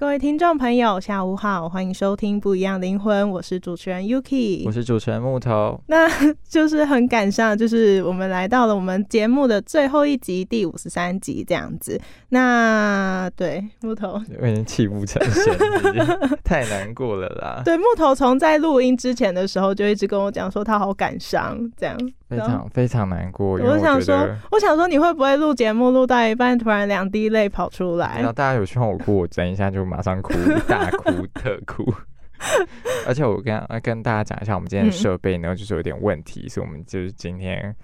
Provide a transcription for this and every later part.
各位听众朋友，下午好，欢迎收听《不一样灵魂》，我是主持人 Yuki，我是主持人木头。那就是很赶上，就是我们来到了我们节目的最后一集，第五十三集这样子。那对木头，我已经泣不成声，太难过了啦。对木头，从在录音之前的时候就一直跟我讲说他好感伤，这样非常非常难过。我想说，我想说你会不会录节目录到一半，突然两滴泪跑出来？然后大家有希望我哭，我整一下就。马上哭，大哭特哭，而且我跟跟大家讲一下，我们今天的设备呢，就是有点问题，所以我们就是今天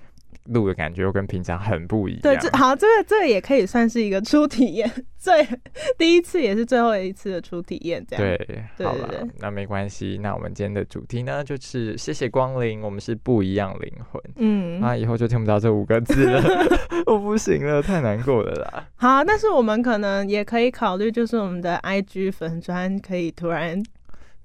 录的感觉又跟平常很不一样。对，这好，这个这个也可以算是一个初体验，最第一次也是最后一次的初体验，这样。对，好了，那没关系。那我们今天的主题呢，就是谢谢光临，我们是不一样灵魂。嗯，那以后就听不到这五个字了。我不行了，太难过了啦。好，但是我们可能也可以考虑，就是我们的 IG 粉砖可以突然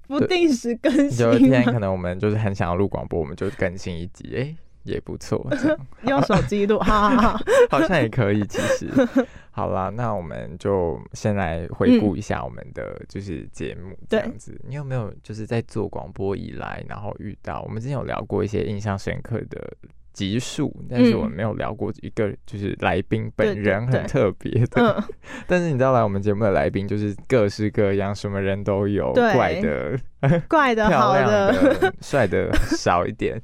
不定时更新。有一天可能我们就是很想要录广播，我们就更新一集，哎，也不错。用手机录，好好好，好像也可以。其实，好啦，那我们就先来回顾一下我们的就是节目这样子。你有没有就是在做广播以来，然后遇到我们之前有聊过一些印象深刻的？集数，但是我们没有聊过一个，就是来宾本人很特别的。但是你知道来我们节目的来宾就是各式各样，什么人都有，怪的、怪的、漂亮的、帅的少一点。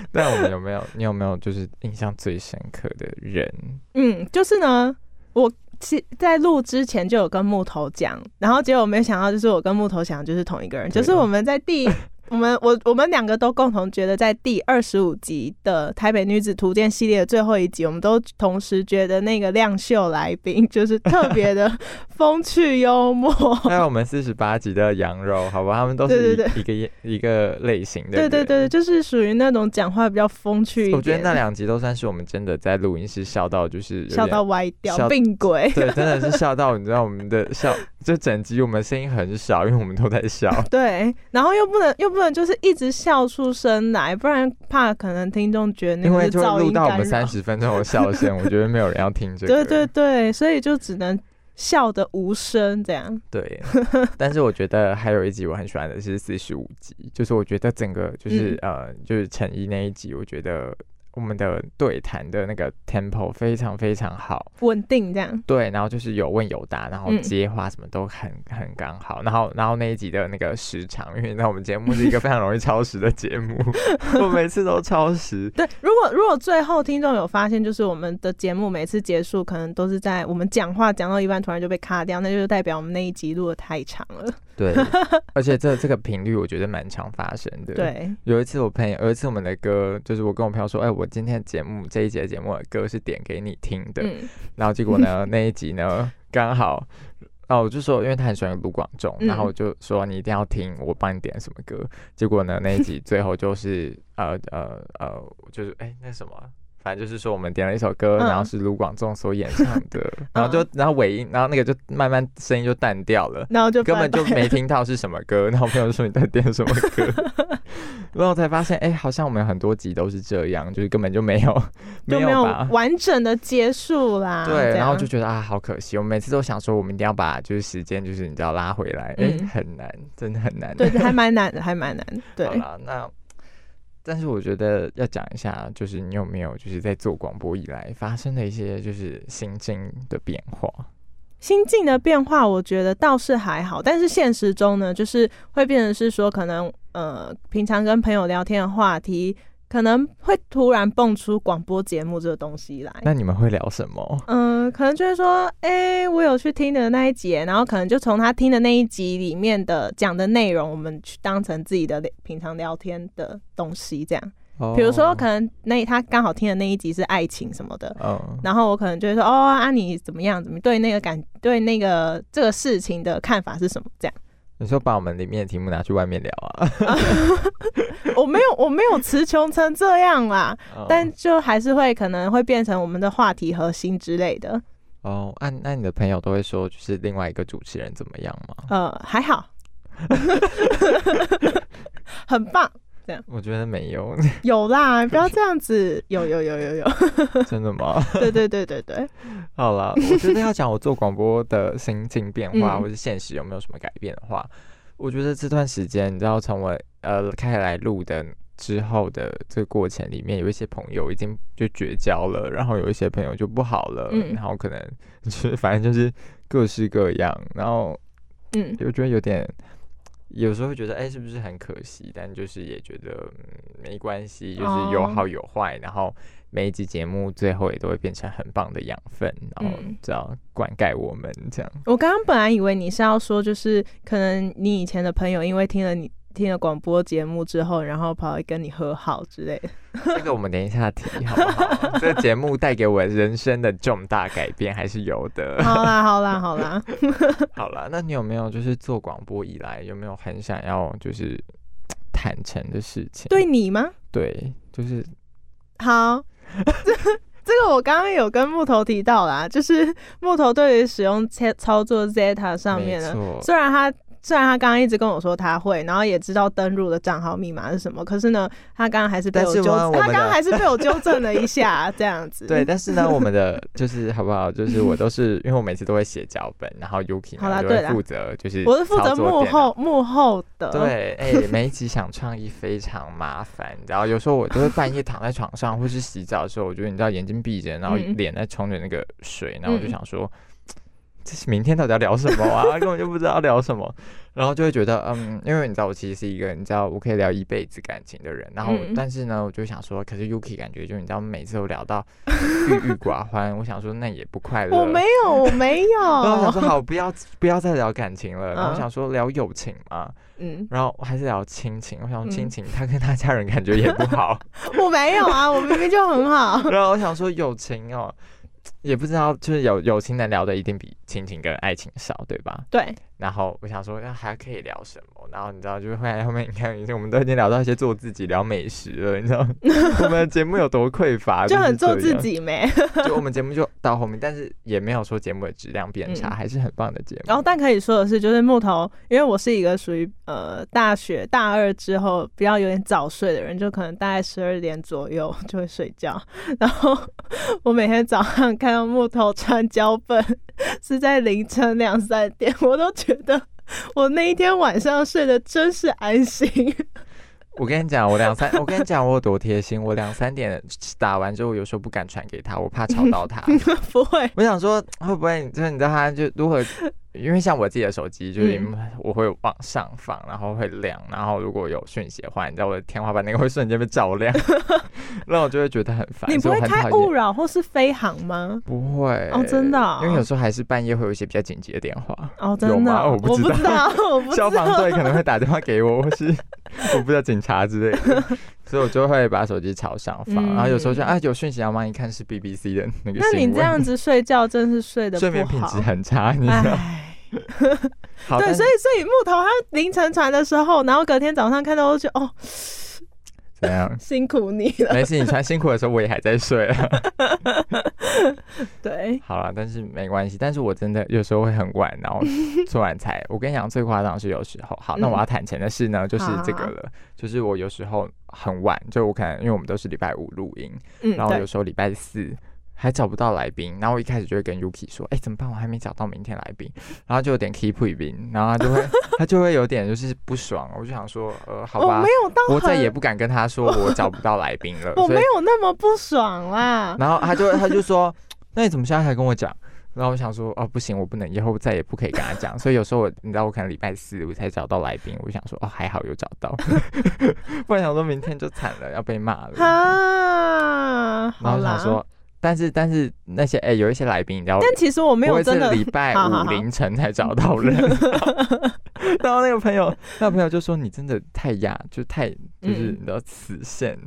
但我们有没有？你有没有就是印象最深刻的人？嗯，就是呢，我其在录之前就有跟木头讲，然后结果没想到，就是我跟木头讲就是同一个人，就是我们在第。我们我我们两个都共同觉得，在第二十五集的《台北女子图鉴》系列的最后一集，我们都同时觉得那个亮秀来宾就是特别的风趣幽默。还有我们四十八集的羊肉，好吧，他们都是一个 一个类型的。对对对，就是属于那种讲话比较风趣。我觉得那两集都算是我们真的在录音室笑到就是笑到歪掉，病鬼。对，真的是笑到你知道我们的笑，就整集我们声音很少，因为我们都在笑。对，然后又不能又不。不能就是一直笑出声来，不然怕可能听众觉得那个噪音录到我们三十分钟的笑声，我觉得没有人要听这个。对对对，所以就只能笑的无声这样。对，但是我觉得还有一集我很喜欢的是四十五集，就是我觉得整个就是呃就是陈毅那一集，我觉得。我们的对谈的那个 tempo 非常非常好，稳定这样。对，然后就是有问有答，然后接话什么都很很刚好。然后然后那一集的那个时长，因为那我们节目是一个非常容易超时的节目，我每次都超时。对，如果如果最后听众有发现，就是我们的节目每次结束可能都是在我们讲话讲到一半突然就被卡掉，那就是代表我们那一集录的太长了。对，而且这这个频率我觉得蛮常发生的。对，有一次我朋友，有一次我们的歌，就是我跟我朋友说，哎，我今天节目这一节节目的歌是点给你听的，然后结果呢，那一集呢刚好，哦，我就说，因为他很喜欢卢广仲，然后我就说你一定要听我帮你点什么歌，结果呢那一集最后就是呃呃呃，就是哎那什么。反正就是说，我们点了一首歌，然后是卢广仲所演唱的，然后就然后尾音，然后那个就慢慢声音就淡掉了，然后就根本就没听到是什么歌。然后朋友就说你在点什么歌，然后才发现，哎，好像我们很多集都是这样，就是根本就没有没有完整的结束啦。对，然后就觉得啊，好可惜。我们每次都想说，我们一定要把就是时间，就是你知道拉回来，哎，很难，真的很难。对，还蛮难的，还蛮难。对，好了，那。但是我觉得要讲一下，就是你有没有就是在做广播以来发生的一些就是心境的变化？心境的变化，我觉得倒是还好。但是现实中呢，就是会变成是说，可能呃，平常跟朋友聊天的话题。可能会突然蹦出广播节目这个东西来，那你们会聊什么？嗯，可能就是说，哎，我有去听的那一集，然后可能就从他听的那一集里面的讲的内容，我们去当成自己的平常聊天的东西，这样。比如说，可能那他刚好听的那一集是爱情什么的，然后我可能就会说，哦，啊，你怎么样？怎么对那个感对那个这个事情的看法是什么？这样。你说把我们里面的题目拿去外面聊啊？我没有，我没有词穷成这样啦，但就还是会可能会变成我们的话题核心之类的。哦，那那你的朋友都会说，就是另外一个主持人怎么样吗？呃，还好，很棒。这样我觉得没有，有啦，不要这样子，有有有有有，真的吗？对对对对对。好了，我觉得要讲我做广播的心境变化，或是现实有没有什么改变的话，我觉得这段时间，你知道，从我呃开来录的之后的这个过程里面，有一些朋友已经就绝交了，然后有一些朋友就不好了，然后可能就是反正就是各式各样，然后嗯，我觉得有点。有时候会觉得，哎，是不是很可惜？但就是也觉得没关系，就是有好有坏。然后每一集节目最后也都会变成很棒的养分，然后这样灌溉我们这样。我刚刚本来以为你是要说，就是可能你以前的朋友因为听了你。听了广播节目之后，然后跑来跟你和好之类的。这个我们等一下提好不好？这个节目带给我人生的重大改变还是有的。好啦，好啦，好啦，好啦。那你有没有就是做广播以来，有没有很想要就是坦诚的事情？对你吗？对，就是好。这这个我刚刚有跟木头提到啦，就是木头对于使用操操作 Zeta 上面的，虽然他。虽然他刚刚一直跟我说他会，然后也知道登录的账号密码是什么，可是呢，他刚刚还是被我纠，他刚刚还是被我纠正了一下，这样子。对，但是呢，我们的就是好不好？就是我都是因为我每次都会写脚本，然后 Yuki 好就会负责，就是我是负责幕后幕后的。对，哎，每一集想创意非常麻烦，然后有时候我都会半夜躺在床上或是洗澡的时候，我觉得你知道眼睛闭着，然后脸在冲着那个水，然后我就想说。明天到底要聊什么啊？根本就不知道聊什么，然后就会觉得，嗯，因为你知道我其实是一个你知道我可以聊一辈子感情的人，然后但是呢，我就想说，可是 Yuki 感觉就你知道每次都聊到郁郁寡欢，我想说那也不快乐。我没有，我没有。然后想说好，不要不要再聊感情了，然后我想说聊友情嘛，嗯，然后还是聊亲情。我想亲情，他跟他家人感觉也不好。我没有啊，我明明就很好。然后我想说友情哦。也不知道，就是有友情能聊的一定比亲情跟爱情少，对吧？对。然后我想说，那还可以聊什么？然后你知道，就是后来后面你看，已经我们都已经聊到一些做自己、聊美食了，你知道 我们的节目有多匮乏，就很做自己没？就我们节目就到后面，但是也没有说节目的质量变差，还是很棒的节目。然后，但可以说的是，就是木头，因为我是一个属于呃大学大二之后比较有点早睡的人，就可能大概十二点左右就会睡觉。然后 我每天早上看到木头传脚本是在凌晨两三点，我都。觉得我那一天晚上睡得真是安心。我跟你讲，我两三，我跟你讲，我有多贴心。我两三点打完之后，有时候不敢传给他，我怕吵到他。不会，我想说会不会，就是你知道他就如何。因为像我自己的手机，就是我会往上放，然后会亮，然后如果有讯息的话，你知道我的天花板那个会瞬间被照亮，那我就会觉得很烦。你不会开勿扰或是飞行吗？不会哦，真的。因为有时候还是半夜会有一些比较紧急的电话哦，真的。有吗？我不知道。消防队可能会打电话给我，或是 我不知道警察之类的，所以我就会把手机朝上放，然后有时候就啊有讯息要忙，一看是 BBC 的那个。那你这样子睡觉真是睡的睡眠品质很差，你知道。对，所以所以木头他凌晨传的时候，然后隔天早上看到就哦，怎样？辛苦你了。没事，你穿辛苦的时候我也还在睡啊。对，好了，但是没关系。但是我真的有时候会很晚，然后做完菜。我跟你讲，最夸张是有时候。好，那我要坦诚的事呢，就是这个 了，就是我有时候很晚，就我可能因为我们都是礼拜五录音，然后有时候礼拜四。还找不到来宾，然后我一开始就会跟 Yuki 说：“哎，怎么办？我还没找到明天来宾。”然后就有点 keep 贵宾，然后他就会 他就会有点就是不爽。我就想说：“呃，好吧，我没有到，我再也不敢跟他说 我找不到来宾了。”我没有那么不爽啦。然后他就他就说：“那你怎么现在才跟我讲？”然后我想说：“哦，不行，我不能，以后再也不可以跟他讲。”所以有时候我你知道，我可能礼拜四我才找到来宾，我就想说：“哦，还好有找到，不然想说明天就惨了，要被骂了。”啊，然后想说。但是但是那些哎，有一些来宾，你知道，但其实我没有真的礼拜五凌晨才找到人。然后那个朋友，那个朋友就说：“你真的太压，就太就是你知道死线。”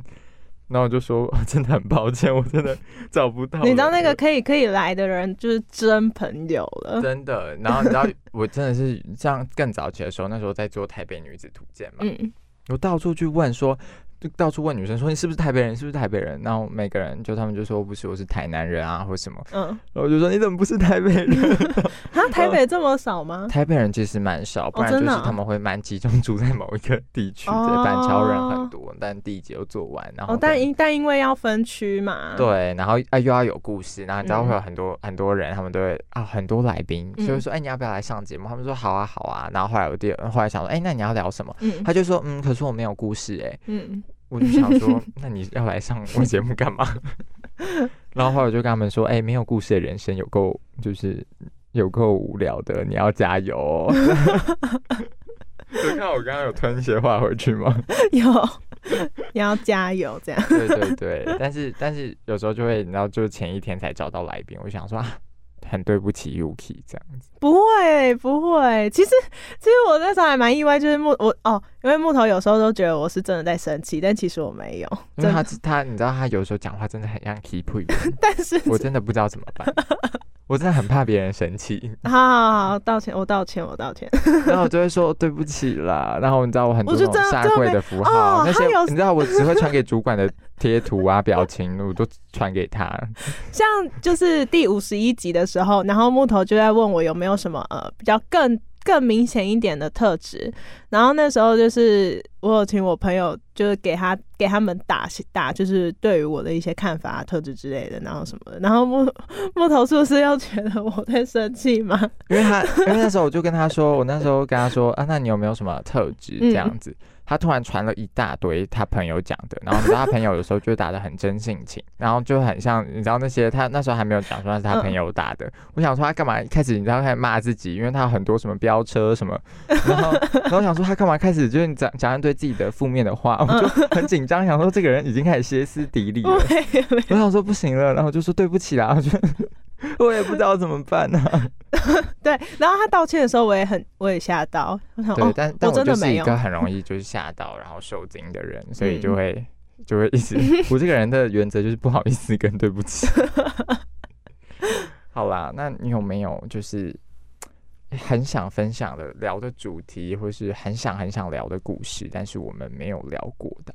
然后我就说：“ 真的很抱歉，我真的找不到。”你知道那个可以可以来的人就是真朋友了，真的。然后你知道我真的是像更早起的时候，那时候在做台北女子图鉴嘛，嗯，我到处去问说。就到处问女生说你是不是台北人？是不是台北人？然后每个人就他们就说不是，我是台南人啊，或什么。嗯，然后我就说你怎么不是台北人？啊，台北这么少吗？台北人其实蛮少，不然就是他们会蛮集中住在某一个地区。对，板桥人很多，但第一节又做完，然后但因但因为要分区嘛。对，然后啊又要有故事，然后你知道会有很多很多人，他们都会啊很多来宾，所以说哎你要不要来上节目？他们说好啊好啊，然后后来我第二后来想说哎那你要聊什么？嗯，他就说嗯可是我没有故事哎。嗯。我就想说，那你要来上我节目干嘛？然后后来我就跟他们说，哎，没有故事的人生有够就是有够无聊的，你要加油。有看我刚刚有吞一些话回去吗？有，你要加油这样。对对对，但是但是有时候就会，你知道，就是前一天才找到来宾，我想说啊。很对不起 Yuki 这样子，不会不会，其实其实我那时候还蛮意外，就是木我哦，因为木头有时候都觉得我是真的在生气，但其实我没有，因为他他你知道他有时候讲话真的很像 keep 但是我真的不知道怎么办。我真的很怕别人生气。好好好，道歉，我道歉，我道歉。然后我就会说对不起啦。然后你知道我很多那种下跪的符号，那些你知道我只会传给主管的贴图啊、表情，我都传给他。像就是第五十一集的时候，然后木头就在问我有没有什么呃比较更。更明显一点的特质，然后那时候就是我有请我朋友，就是给他给他们打打，就是对于我的一些看法、特质之类的，然后什么的。然后木 木头是不是又觉得我在生气吗？因为他因为那时候我就跟他说，我那时候跟他说啊，那你有没有什么特质这样子？他突然传了一大堆他朋友讲的，然后你知道他朋友有时候就打的很真性情，然后就很像你知道那些他那时候还没有讲说那是他朋友打的，我想说他干嘛一开始你知道开始骂自己，因为他很多什么飙车什么，然后然后想说他干嘛开始就是讲讲一堆自己的负面的话，我就很紧张，想说这个人已经开始歇斯底里了，我想说不行了，然后就说对不起啦，我觉得。我也不知道怎么办呢。对，然后他道歉的时候，我也很，我也吓到。对，但但我就是一个很容易就是吓到，然后受惊的人，所以就会就会一直。我这个人的原则就是不好意思跟对不起。好啦，那你有没有就是很想分享的聊的主题，或是很想很想聊的故事，但是我们没有聊过的？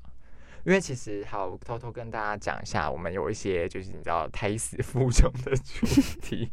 因为其实好，偷偷跟大家讲一下，我们有一些就是你知道胎死腹中的主题。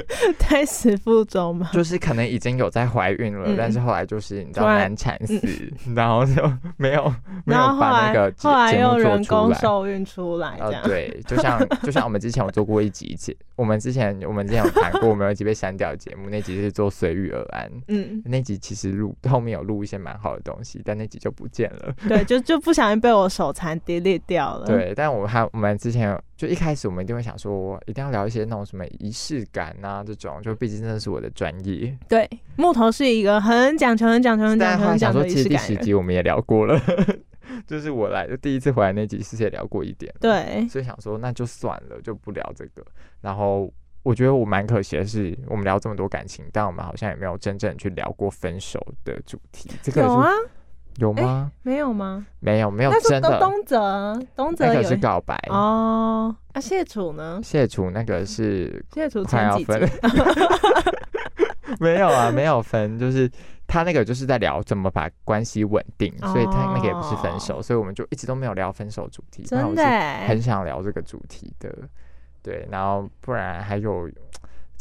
胎死腹中吗？就是可能已经有在怀孕了，但是后来就是你知道难产死，然后就没有 没有把那个后来又人工受孕出来，这样。对，就像就像我们之前有做过一集节，我们之前我们之前有谈过，我们有一集被删掉的节目，那集是做随遇而安，嗯，那集其实录后面有录一些蛮好的东西，但那集就不见了，对，就就不小心被我手残 delete 掉了，对，但我还我们之前。就一开始我们一定会想说，一定要聊一些那种什么仪式感啊，这种就毕竟真的是我的专业。对，木头是一个很讲求、很讲求、很讲求、很讲究仪式感。其实第十集我们也聊过了，就是我来就第一次回来那集，其实也聊过一点。对，所以想说那就算了，就不聊这个。然后我觉得我蛮可惜的是，我们聊这么多感情，但我们好像也没有真正去聊过分手的主题。这个有啊。有吗？没有吗？没有，没有真的。东泽，东泽那个是告白哦。啊，谢楚呢？谢楚那个是 谢楚快要分，没有啊，没有分，就是他那个就是在聊怎么把关系稳定，所以他那个也不是分手，所以我们就一直都没有聊分手主题。真的，很想聊这个主题的。对，然后不然还有，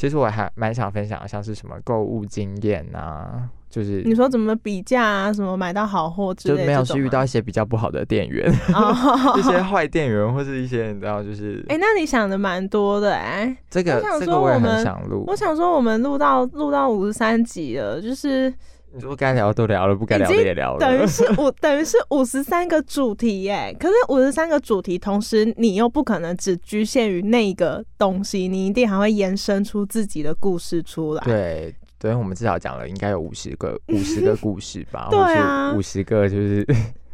其实我还蛮想分享，像是什么购物经验啊。就是你说怎么比价啊？什么买到好货之类的，就没有是遇到一些比较不好的店员，一些坏店员，或是一些你知道，就是哎，那你想的蛮多的哎。这个这个我也很想录。我想说，我们录到录到五十三集了，就是你说该聊的都聊了，不该聊的也聊了，等于是五 等于是五十三个主题耶。可是五十三个主题，同时你又不可能只局限于那个东西，你一定还会延伸出自己的故事出来。对。对，我们至少讲了应该有五十个 五十个故事吧，对啊，五十个就是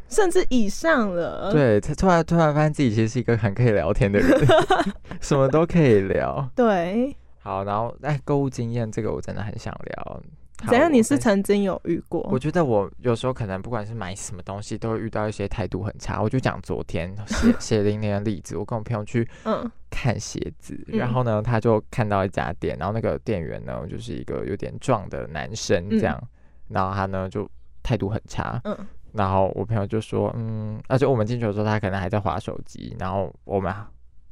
甚至以上了。对他突然突然发现自己其实是一个很可以聊天的人，什么都可以聊。对，好，然后哎，购物经验这个我真的很想聊。怎样？你是曾经有遇过？我觉得我有时候可能不管是买什么东西，都会遇到一些态度很差。我就讲昨天 写写零零的例子，我跟我朋友去嗯看鞋子，然后呢，他就看到一家店，然后那个店员呢就是一个有点壮的男生这样，然后他呢就态度很差，嗯，然后我朋友就说，嗯，而且我们进去的时候，他可能还在划手机，然后我们。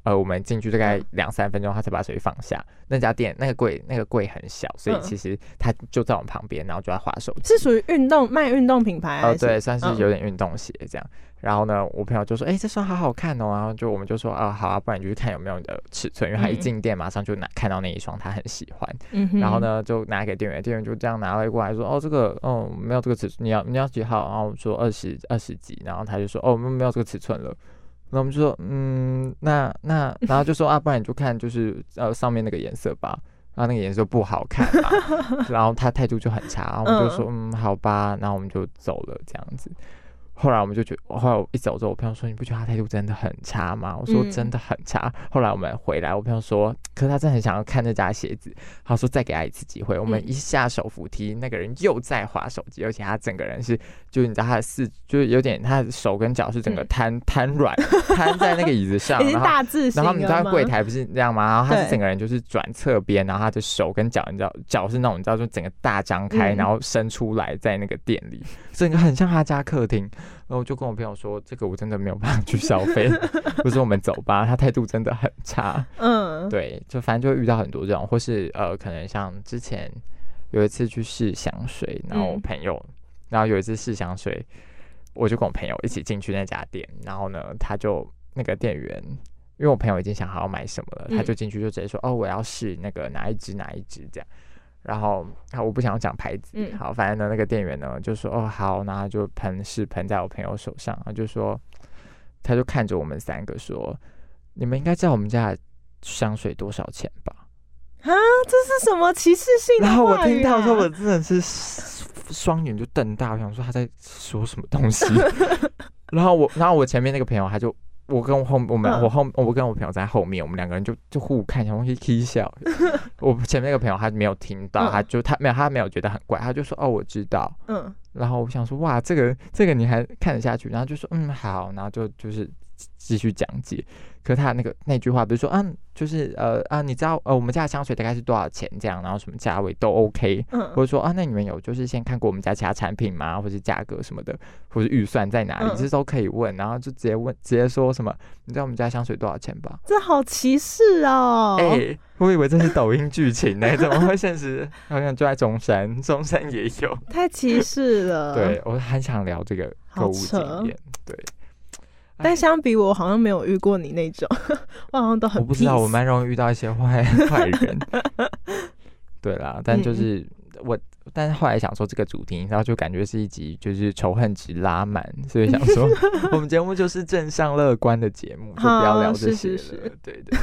呃，我们进去大概两三分钟，他才把手机放下。那家店那个柜那个柜很小，所以其实他就在我们旁边，然后就在划手机。是属于运动卖运动品牌？哦，对，算是有点运动鞋这样。然后呢，我朋友就说：“哎，这双好好看哦。”然后就我们就说：“啊，好啊，不然你就去看有没有你的尺寸。”因为他一进店马上就拿看到那一双，他很喜欢。然后呢，就拿给店员，店员就这样拿了过来说：“哦，这个哦没有这个尺寸，你要你要几号？”然后说二十二十几，然后他就说：“哦，我们没有这个尺寸了。”那我们就说，嗯，那那，然后就说啊，不然你就看就是呃上面那个颜色吧，然后那个颜色不好看嘛，然后他态度就很差，然后我们就说，嗯，好吧，然后我们就走了这样子。后来我们就觉得，后来我一走之后，我朋友说：“你不觉得他态度真的很差吗？”我说：“真的很差。”后来我们回来，我朋友说：“可是他真的很想要看那家鞋子。”他说：“再给他一次机会。”我们一下手扶梯，那个人又在划手机，而且他整个人是，就是你知道他的四，就是有点他的手跟脚是整个瘫瘫软，瘫在那个椅子上，然后然后你知道柜台不是这样吗？然后他是整个人就是转侧边，然后他的手跟脚，你知道脚是那种你知道就整个大张开，然后伸出来在那个店里，整个很像他家客厅。然后我就跟我朋友说，这个我真的没有办法去消费，我说我们走吧？他态度真的很差。嗯，对，就反正就会遇到很多这种，或是呃，可能像之前有一次去试香水，然后我朋友，然后有一次试香水，我就跟我朋友一起进去那家店，然后呢，他就那个店员，因为我朋友已经想好要买什么了，他就进去就直接说，哦，我要试那个哪一支哪一支这样。然后，好，我不想要讲牌子。嗯，好，反正呢，那个店员呢就说：“哦，好，然后就喷是喷在我朋友手上，然后就说，他就看着我们三个说，你们应该知道我们家香水多少钱吧？啊，这是什么歧视性的然后我听到说，我真的是双眼就瞪大，我想说他在说什么东西。然后我，然后我前面那个朋友他就。我跟我后我们我后我跟我朋友在后面，我们两个人就就互看，小东西笑。我前面那个朋友他没有听到，他就他没有他没有觉得很怪，他就说哦我知道。嗯，然后我想说哇这个这个你还看得下去，然后就说嗯好，然后就就是继续讲解。可他那个那句话，比如说，啊，就是呃啊，你知道呃，我们家的香水大概是多少钱？这样，然后什么价位都 OK，或者说啊，那你们有就是先看过我们家其他产品吗？或者价格什么的，或者预算在哪里？这都可以问，然后就直接问，直接说什么？你知道我们家香水多少钱吧？这好歧视哦！哎，我以为这是抖音剧情呢，怎么会现实？好像就在中山，中山也有，太歧视了。对我很想聊这个购物经验，对。但相比我，好像没有遇过你那种，我好像都很。我不知道，我蛮容易遇到一些坏 坏人。对啦，但就是我，但是后来想说这个主题，然后就感觉是一集就是仇恨值拉满，所以想说我们节目就是正向乐观的节目，就不要聊这些了。对对。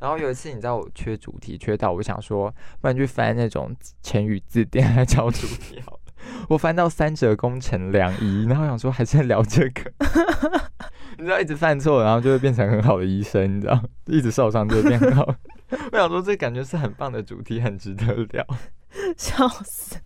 然后有一次，你知道我缺主题，缺到我想说，不然去翻那种成语字典来找主题好。我翻到三折功成良医，然后想说还是聊这个，你知道一直犯错，然后就会变成很好的医生，你知道，一直受伤就会变很好。我想说这感觉是很棒的主题，很值得聊。笑死。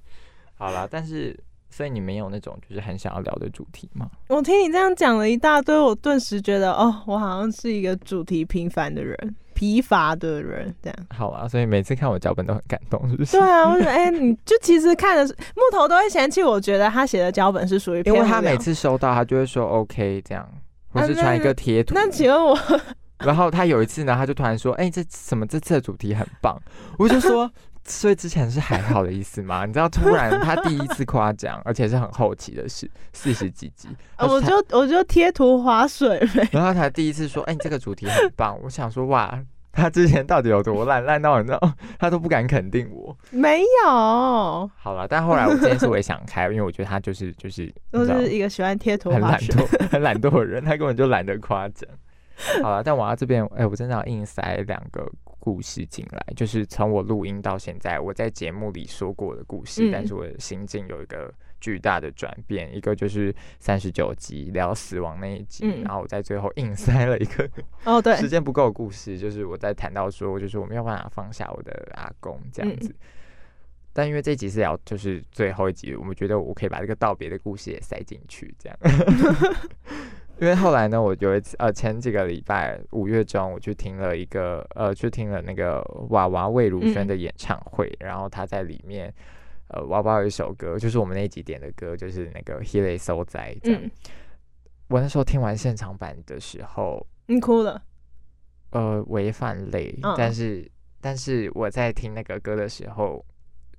好啦，但是所以你没有那种就是很想要聊的主题吗？我听你这样讲了一大堆，我顿时觉得哦，我好像是一个主题平凡的人。疲乏的人，这样好啊，所以每次看我脚本都很感动，是不是？对啊，我觉得 哎，你就其实看的是木头都会嫌弃，我觉得他写的脚本是属于，因为他每次收到，他就会说 OK 这样，或是传一个贴图。那请问我，然后他有一次呢，他就突然说，哎，这什么这次的主题很棒，我就说，所以之前是还好的意思吗？你知道，突然他第一次夸奖，而且是很后期的事，四十几集，我就我就贴图划水呗。然后他第一次说，哎，你这个主题很棒，我想说哇。他之前到底有多烂？烂到你知道，他都不敢肯定我。没有。好了，但后来我这件事我也想开，因为我觉得他就是就是，都是一个喜欢贴图、很懒惰、很懒惰的人，他根本就懒得夸奖。好了，但我要这边，哎，我真的要硬塞两个故事进来，就是从我录音到现在，我在节目里说过的故事，但是我的心境有一个。巨大的转变，一个就是三十九集聊死亡那一集，然后我在最后硬塞了一个哦，对，时间不够的故事，就是我在谈到说，就是我没有办法放下我的阿公这样子。但因为这集是聊就是最后一集，我们觉得我可以把这个道别的故事也塞进去，这样。因为后来呢，我有一次呃前几个礼拜五月中，我去听了一个呃去听了那个娃娃魏如萱的演唱会，然后她在里面。呃，娃娃有一首歌，就是我们那几点的歌，就是那个《h e l y So 在》这样。我那时候听完现场版的时候，你哭了？呃，违反泪，但是但是我在听那个歌的时候，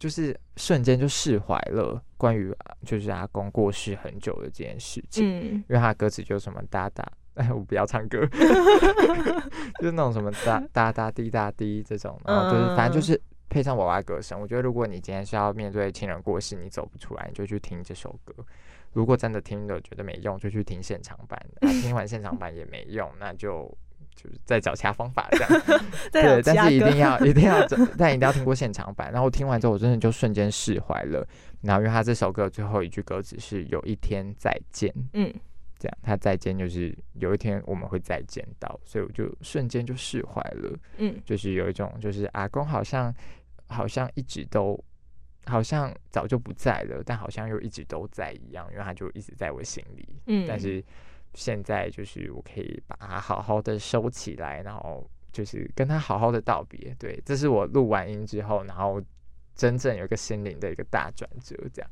就是瞬间就释怀了。关于就是阿公过世很久的这件事情，嗯，因为他的歌词就什么哒哒，哎，我不要唱歌，就是那种什么哒哒哒滴哒滴这种，然后就是反正就是。配上娃娃歌声，我觉得如果你今天是要面对亲人过世，你走不出来，你就去听这首歌。如果真的听了觉得没用，就去听现场版。听完现场版也没用，那就就是再找其他方法这样。对，但是一定要 一定要但一定要听过现场版。然后听完之后，我真的就瞬间释怀了。然后因为他这首歌最后一句歌词是“有一天再见”，嗯，这样他再见就是有一天我们会再见到，所以我就瞬间就释怀了。嗯，就是有一种就是阿公好像。好像一直都，好像早就不在了，但好像又一直都在一样，因为他就一直在我心里。嗯，但是现在就是我可以把它好好的收起来，然后就是跟他好好的道别。对，这是我录完音之后，然后真正有一个心灵的一个大转折。这样，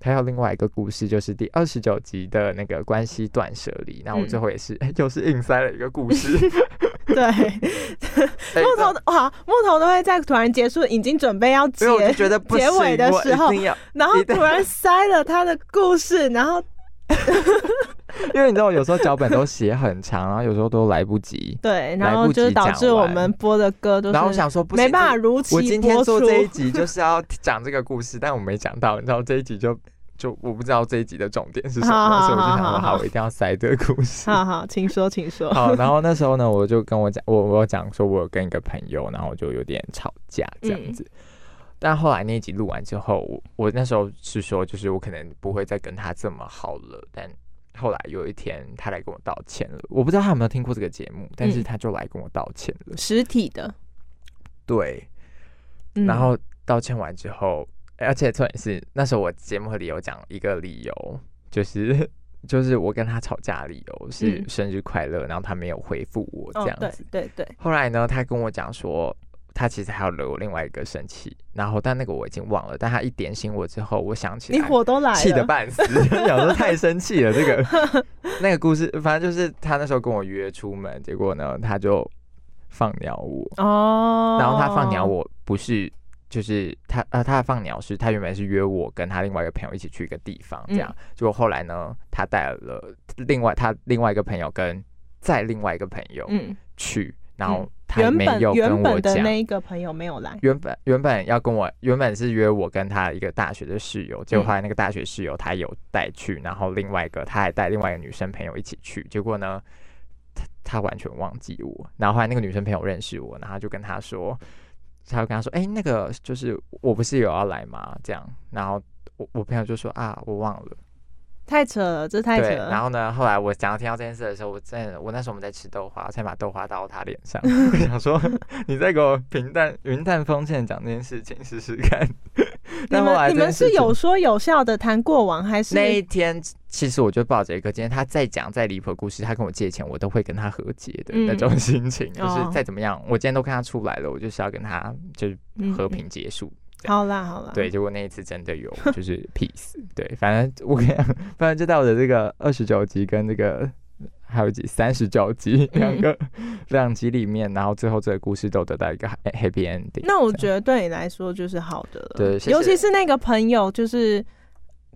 还有另外一个故事，就是第二十九集的那个关系断舍离。那我最后也是，又是硬塞了一个故事。对，木头哇，木头都会在突然结束，已经准备要结结尾的时候，然后突然塞了他的故事，然后，因为你知道，有时候脚本都写很长，然后有时候都来不及，对，然后就是导致我们播的歌都，然后我想说没办法如期我今天做这一集就是要讲这个故事，但我没讲到，你知道这一集就。就我不知道这一集的重点是什么，所以我就想说，好，我一定要塞这个故事。好好，请说，请说。好，然后那时候呢，我就跟我讲，我我讲说，我有跟一个朋友，然后就有点吵架这样子。但后来那一集录完之后，我我那时候是说，就是我可能不会再跟他这么好了。但后来有一天，他来跟我道歉了。我不知道他有没有听过这个节目，但是他就来跟我道歉了，实体的。对。然后道歉完之后。而且重点是，那时候我节目里有讲一个理由，就是就是我跟他吵架理由是生日快乐，然后他没有回复我这样子。对对对。后来呢，他跟我讲说，他其实还有惹我另外一个生气，然后但那个我已经忘了。但他一点醒我之后，我想起来，你火都来了，气得半死，有时候太生气了。这个 那个故事，反正就是他那时候跟我约出门，结果呢，他就放鸟我哦，然后他放鸟我不是。就是他呃，他的放鸟是，他原本是约我跟他另外一个朋友一起去一个地方，这样。结果后来呢，他带了另外他另外一个朋友跟再另外一个朋友去，然后他没有跟我讲。那一个朋友没有来。原本原本要跟我，原本是约我跟他一个大学的室友，结果后来那个大学室友他有带去，然后另外一个他还带另外一个女生朋友一起去，结果呢，他他完全忘记我，然后后来那个女生朋友认识我，然后就跟他说。他就跟他说：“哎，那个就是我不是有要来吗？这样，然后我我朋友就说啊，我忘了。”太扯了，这太扯。了。然后呢，后来我想要听到这件事的时候，我在我那时候我们在吃豆花，才把豆花倒他脸上。我想说，你再给我平淡云淡风轻讲这件事情试试看。你们你们是有说有笑的谈过往，还是那一天？其实我就抱着一个今天他再讲再离谱的故事，他跟我借钱，我都会跟他和解的那种心情。就是再怎么样，我今天都跟他出来了，我就是要跟他就是和平结束。好啦好啦，对，结果那一次真的有，就是 peace。对，反正我跟你讲，反正就在我的这个二十九集跟这个还有几三十九集两个两集里面，然后最后这个故事都得到一个 happy ending。那我觉得对你来说就是好的了，对，尤其是那个朋友就是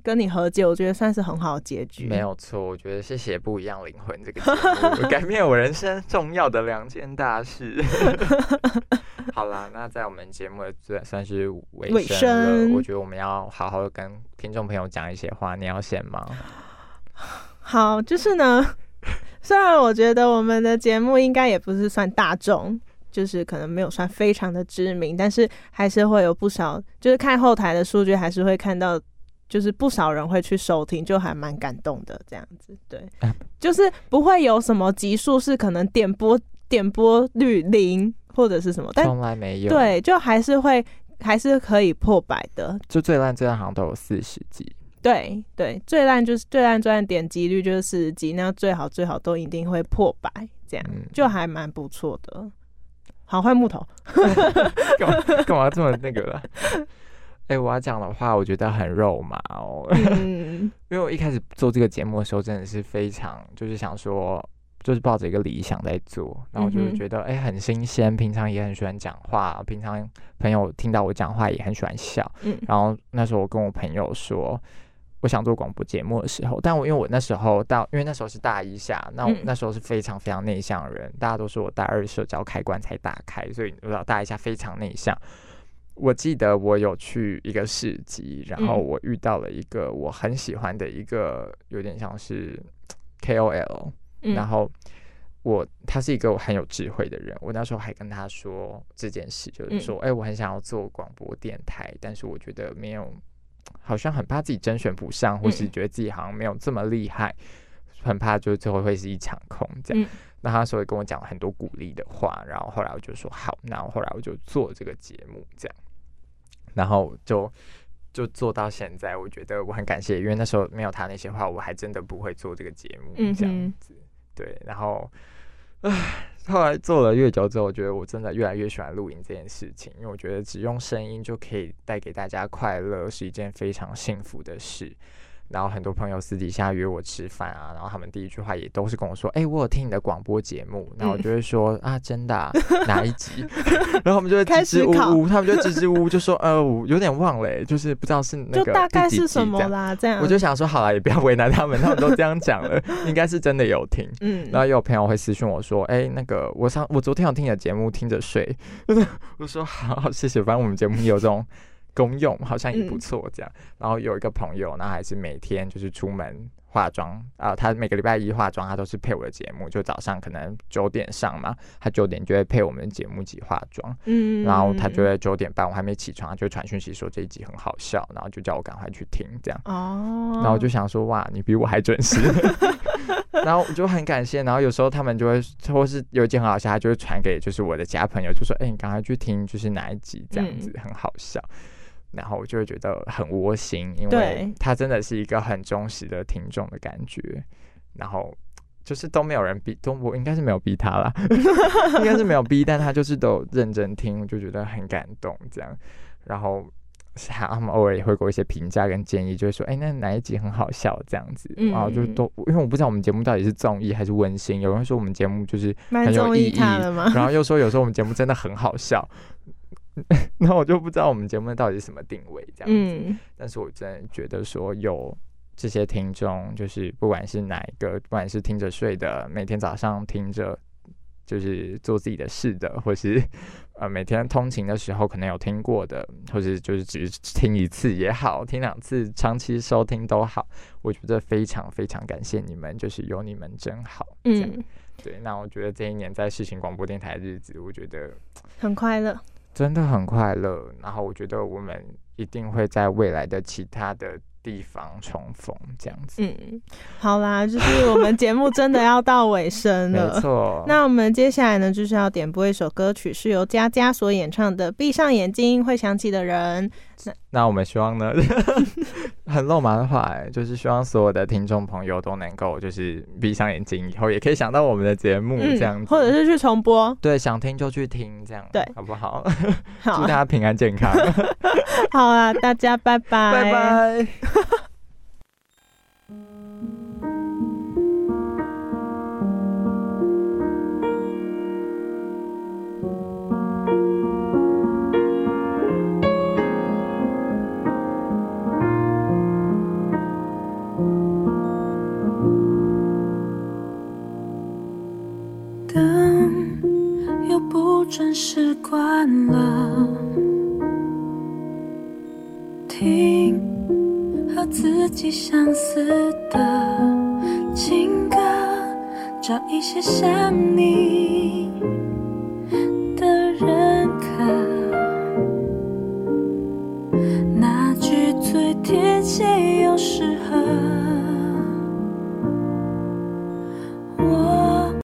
跟你和解，我觉得算是很好的结局。没有错，我觉得谢谢不一样灵魂这个节目，改变我人生重要的两件大事。好啦，那在我们节目的算是尾声了，我觉得我们要好好的跟听众朋友讲一些话。你要先吗？好，就是呢，虽然我觉得我们的节目应该也不是算大众，就是可能没有算非常的知名，但是还是会有不少，就是看后台的数据，还是会看到，就是不少人会去收听，就还蛮感动的这样子。对，就是不会有什么集数是可能点播点播率零。或者是什么，但从来没有。对，就还是会，还是可以破百的。就最烂最烂好像都有四十集。对对，最烂就是最烂最烂点击率就是四十集，那最好最好都一定会破百，这样就还蛮不错的。好，换木头。干嘛干嘛这么那个了？哎，我要讲的话，我觉得很肉麻哦。嗯，因为我一开始做这个节目的时候，真的是非常就是想说，就是抱着一个理想在做，然后就是觉得哎很新鲜，平常也很喜欢讲话，平常朋友听到我讲话也很喜欢笑。嗯，然后那时候我跟我朋友说，我想做广播节目的时候，但我因为我那时候到，因为那时候是大一下，那我那时候是非常非常内向的人，大家都说我大二社交开关才打开，所以我知道大一下非常内向。我记得我有去一个市集，然后我遇到了一个我很喜欢的一个，有点像是 KOL，然后我他是一个很有智慧的人。我那时候还跟他说这件事，就是说，哎，我很想要做广播电台，但是我觉得没有，好像很怕自己甄选不上，或是觉得自己好像没有这么厉害，很怕就最后会是一场空这样。那他所以跟我讲了很多鼓励的话，然后后来我就说好，那后后来我就做这个节目这样。然后就就做到现在，我觉得我很感谢，因为那时候没有他那些话，我还真的不会做这个节目这样子。对，然后唉，后来做了越久之后，我觉得我真的越来越喜欢录音这件事情，因为我觉得只用声音就可以带给大家快乐，是一件非常幸福的事。然后很多朋友私底下约我吃饭啊，然后他们第一句话也都是跟我说：“哎，我有听你的广播节目。”然后我就会说：“啊，真的？啊 哪一集？”然后他们就会支支吾吾，他们就支支吾吾就说：“呃，有点忘了，就是不知道是那个大概是什么啦。”这样我就想说：“好了，也不要为难他们，他们都这样讲了，应该是真的有听。”嗯，然后也有朋友会私信我说：“哎，那个我上我昨天有听你的节目，听着睡。”我说：“好，谢谢。反正我们节目有这种。”公用好像也不错，这样。然后有一个朋友，那还是每天就是出门化妆啊，他每个礼拜一化妆，他都是配我的节目，就早上可能九点上嘛，他九点就会配我们的节目集化妆。嗯，然后他就在九点半，我还没起床，就传讯息说这一集很好笑，然后就叫我赶快去听这样。哦，然后我就想说，哇，你比我还准时。然后我就很感谢，然后有时候他们就会，或是有一件很好笑，他就会传给就是我的其他朋友，就说，哎，你赶快去听，就是哪一集这样子很好笑。然后我就会觉得很窝心，因为他真的是一个很忠实的听众的感觉。然后就是都没有人逼，都我应该是没有逼他啦，应该是没有逼，但他就是都认真听，就觉得很感动这样。然后他们偶尔也会给我一些评价跟建议，就会说：“哎，那哪一集很好笑？”这样子，然后就都因为我不知道我们节目到底是综艺还是温馨。有人说我们节目就是很有意义，然后又说有时候我们节目真的很好笑。那我就不知道我们节目到底是什么定位这样子，但是我真的觉得说有这些听众，就是不管是哪一个，不管是听着睡的，每天早上听着就是做自己的事的，或是呃每天通勤的时候可能有听过的，或是就是只是听一次也好，听两次，长期收听都好，我觉得非常非常感谢你们，就是有你们真好。嗯，对，那我觉得这一年在事情广播电台的日子，我觉得很快乐。真的很快乐，然后我觉得我们一定会在未来的其他的地方重逢，这样子。嗯，好啦，就是我们节目真的要到尾声了，没错。那我们接下来呢，就是要点播一首歌曲，是由佳佳所演唱的《闭上眼睛会想起的人》。那我们希望呢，很肉麻的话，就是希望所有的听众朋友都能够，就是闭上眼睛以后也可以想到我们的节目这样子，或者是去重播。对，想听就去听，这样对，好不好？好，祝大家平安健康。好啊，大家拜拜，拜拜。准时关了，听和自己相似的情歌，找一些像你。